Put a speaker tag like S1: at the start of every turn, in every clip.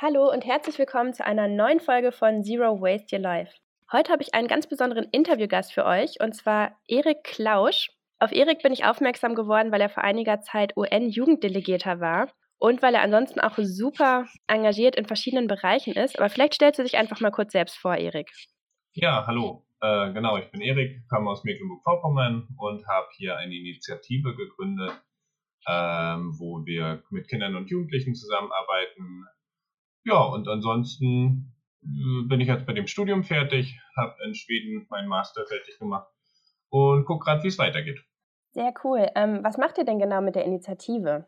S1: Hallo und herzlich willkommen zu einer neuen Folge von Zero Waste Your Life. Heute habe ich einen ganz besonderen Interviewgast für euch und zwar Erik Klausch. Auf Erik bin ich aufmerksam geworden, weil er vor einiger Zeit UN-Jugenddelegierter war und weil er ansonsten auch super engagiert in verschiedenen Bereichen ist. Aber vielleicht stellst du dich einfach mal kurz selbst vor, Erik.
S2: Ja, hallo. Äh, genau, ich bin Erik, komme aus Mecklenburg-Vorpommern und habe hier eine Initiative gegründet, ähm, wo wir mit Kindern und Jugendlichen zusammenarbeiten, ja, und ansonsten äh, bin ich jetzt mit dem Studium fertig, habe in Schweden meinen Master fertig gemacht und gucke gerade, wie es weitergeht.
S1: Sehr cool. Ähm, was macht ihr denn genau mit der Initiative?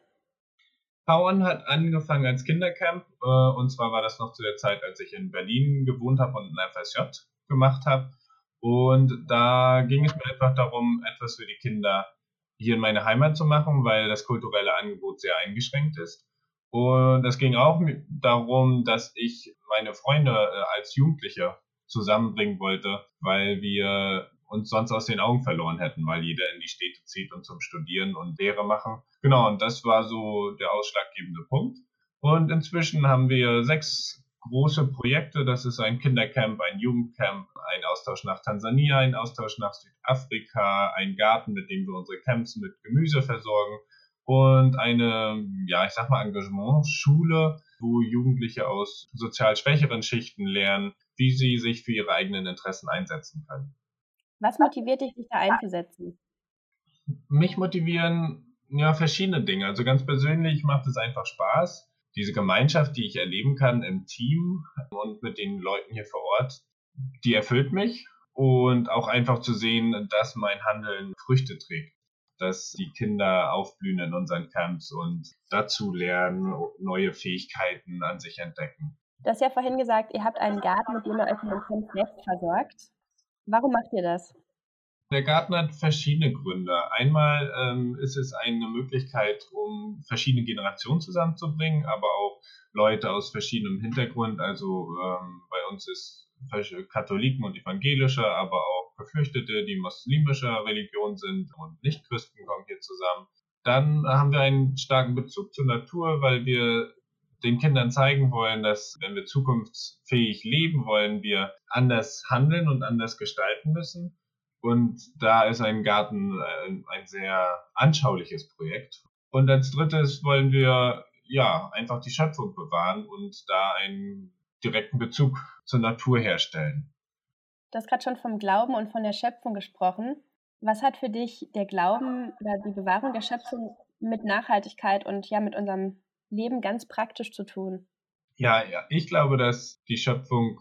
S2: Powern hat angefangen als Kindercamp äh, und zwar war das noch zu der Zeit, als ich in Berlin gewohnt habe und ein FSJ gemacht habe. Und da ging es mir einfach darum, etwas für die Kinder hier in meine Heimat zu machen, weil das kulturelle Angebot sehr eingeschränkt ist. Und es ging auch darum, dass ich meine Freunde äh, als Jugendliche zusammenbringen wollte, weil wir uns sonst aus den Augen verloren hätten, weil jeder in die Städte zieht und zum Studieren und Lehre machen. Genau, und das war so der ausschlaggebende Punkt. Und inzwischen haben wir sechs große Projekte. Das ist ein Kindercamp, ein Jugendcamp, ein Austausch nach Tansania, ein Austausch nach Südafrika, ein Garten, mit dem wir unsere Camps mit Gemüse versorgen und eine, ja, ich sag mal, Engagement-Schule, wo Jugendliche aus sozial schwächeren Schichten lernen, wie sie sich für ihre eigenen Interessen einsetzen können.
S1: Was motiviert dich, dich da einzusetzen?
S2: Mich motivieren ja verschiedene Dinge. Also ganz persönlich macht es einfach Spaß. Diese Gemeinschaft, die ich erleben kann im Team und mit den Leuten hier vor Ort, die erfüllt mich. Und auch einfach zu sehen, dass mein Handeln Früchte trägt dass die Kinder aufblühen in unseren Camps und dazu lernen, neue Fähigkeiten an sich entdecken.
S1: Du hast ja vorhin gesagt, ihr habt einen Garten, mit dem ihr euch in den Camps selbst versorgt. Warum macht ihr das?
S2: Der Garten hat verschiedene Gründe. Einmal ähm, ist es eine Möglichkeit, um verschiedene Generationen zusammenzubringen, aber auch Leute aus verschiedenem Hintergrund. Also ähm, bei uns ist Katholiken und Evangelische, aber auch Geflüchtete, die muslimischer Religion sind und Nichtchristen kommen hier zusammen. Dann haben wir einen starken Bezug zur Natur, weil wir den Kindern zeigen wollen, dass wenn wir zukunftsfähig leben wollen, wir anders handeln und anders gestalten müssen. Und da ist ein Garten ein, ein sehr anschauliches Projekt. Und als drittes wollen wir ja einfach die Schöpfung bewahren und da einen direkten Bezug zur Natur herstellen.
S1: Du hast gerade schon vom Glauben und von der Schöpfung gesprochen. Was hat für dich der Glauben oder die Bewahrung der Schöpfung mit Nachhaltigkeit und ja mit unserem Leben ganz praktisch zu tun?
S2: Ja, ja, ich glaube, dass die Schöpfung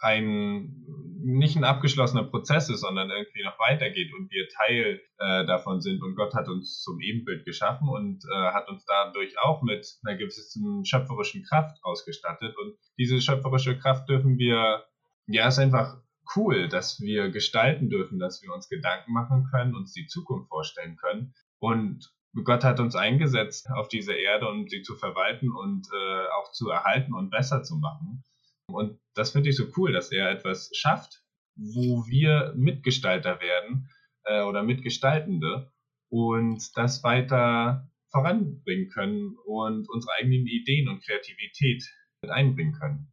S2: ein nicht ein abgeschlossener Prozess ist, sondern irgendwie noch weitergeht und wir Teil äh, davon sind und Gott hat uns zum Ebenbild geschaffen und äh, hat uns dadurch auch mit einer gewissen schöpferischen Kraft ausgestattet und diese schöpferische Kraft dürfen wir, ja, ist einfach cool, dass wir gestalten dürfen, dass wir uns Gedanken machen können, uns die Zukunft vorstellen können und Gott hat uns eingesetzt auf diese Erde, um sie zu verwalten und äh, auch zu erhalten und besser zu machen. Und das finde ich so cool, dass er etwas schafft, wo wir Mitgestalter werden äh, oder Mitgestaltende und das weiter voranbringen können und unsere eigenen Ideen und Kreativität mit einbringen können.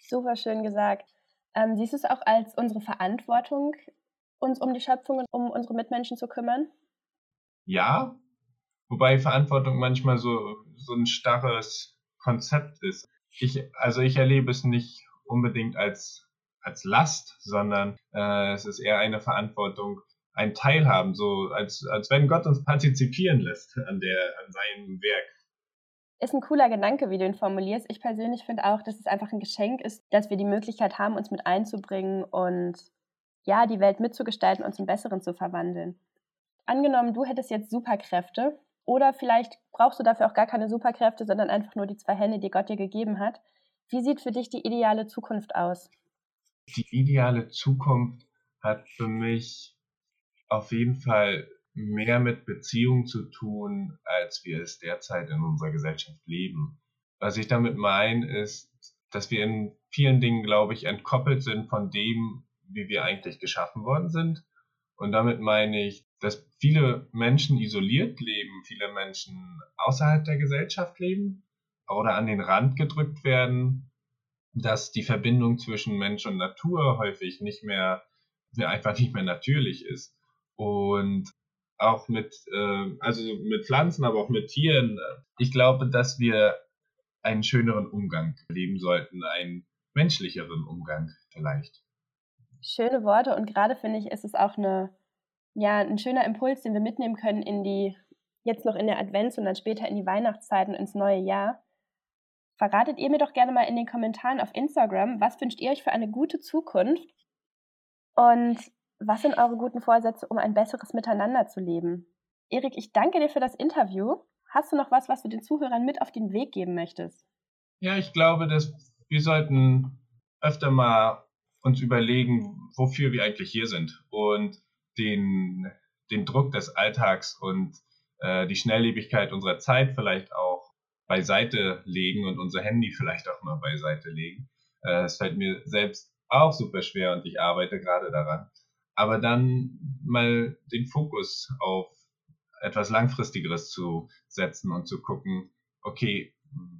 S1: Super schön gesagt. Ähm, siehst du es auch als unsere Verantwortung, uns um die Schöpfung und um unsere Mitmenschen zu kümmern?
S2: Ja, wobei Verantwortung manchmal so, so ein starres Konzept ist ich, also ich erlebe es nicht unbedingt als, als Last, sondern äh, es ist eher eine Verantwortung, ein Teilhaben, so als, als wenn Gott uns partizipieren lässt an, der, an seinem Werk.
S1: Ist ein cooler Gedanke, wie du ihn formulierst. Ich persönlich finde auch, dass es einfach ein Geschenk ist, dass wir die Möglichkeit haben, uns mit einzubringen und ja, die Welt mitzugestalten und zum Besseren zu verwandeln. Angenommen, du hättest jetzt Superkräfte oder vielleicht brauchst du dafür auch gar keine Superkräfte, sondern einfach nur die zwei Hände, die Gott dir gegeben hat. Wie sieht für dich die ideale Zukunft aus?
S2: Die ideale Zukunft hat für mich auf jeden Fall mehr mit Beziehung zu tun, als wir es derzeit in unserer Gesellschaft leben. Was ich damit meine, ist, dass wir in vielen Dingen, glaube ich, entkoppelt sind von dem, wie wir eigentlich geschaffen worden sind. Und damit meine ich, dass viele Menschen isoliert leben, viele Menschen außerhalb der Gesellschaft leben, oder an den Rand gedrückt werden, dass die Verbindung zwischen Mensch und Natur häufig nicht mehr, einfach nicht mehr natürlich ist. Und auch mit, äh, also mit Pflanzen, aber auch mit Tieren. Ich glaube, dass wir einen schöneren Umgang leben sollten, einen menschlicheren Umgang vielleicht.
S1: Schöne Worte und gerade finde ich, ist es auch eine, ja, ein schöner Impuls, den wir mitnehmen können in die, jetzt noch in der Advents- und dann später in die Weihnachtszeit und ins neue Jahr. Verratet ihr mir doch gerne mal in den Kommentaren auf Instagram, was wünscht ihr euch für eine gute Zukunft? Und was sind eure guten Vorsätze, um ein besseres Miteinander zu leben? Erik, ich danke dir für das Interview. Hast du noch was, was du den Zuhörern mit auf den Weg geben möchtest?
S2: Ja, ich glaube, dass wir sollten öfter mal uns überlegen, wofür wir eigentlich hier sind und den, den Druck des Alltags und äh, die Schnelllebigkeit unserer Zeit vielleicht auch beiseite legen und unser Handy vielleicht auch mal beiseite legen. Äh, es fällt mir selbst auch super schwer und ich arbeite gerade daran aber dann mal den Fokus auf etwas Langfristigeres zu setzen und zu gucken, okay,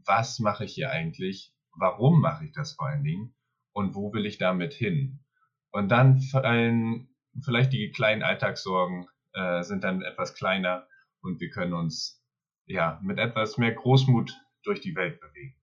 S2: was mache ich hier eigentlich? Warum mache ich das vor allen Dingen? Und wo will ich damit hin? Und dann fallen vielleicht die kleinen Alltagssorgen äh, sind dann etwas kleiner und wir können uns ja mit etwas mehr Großmut durch die Welt bewegen.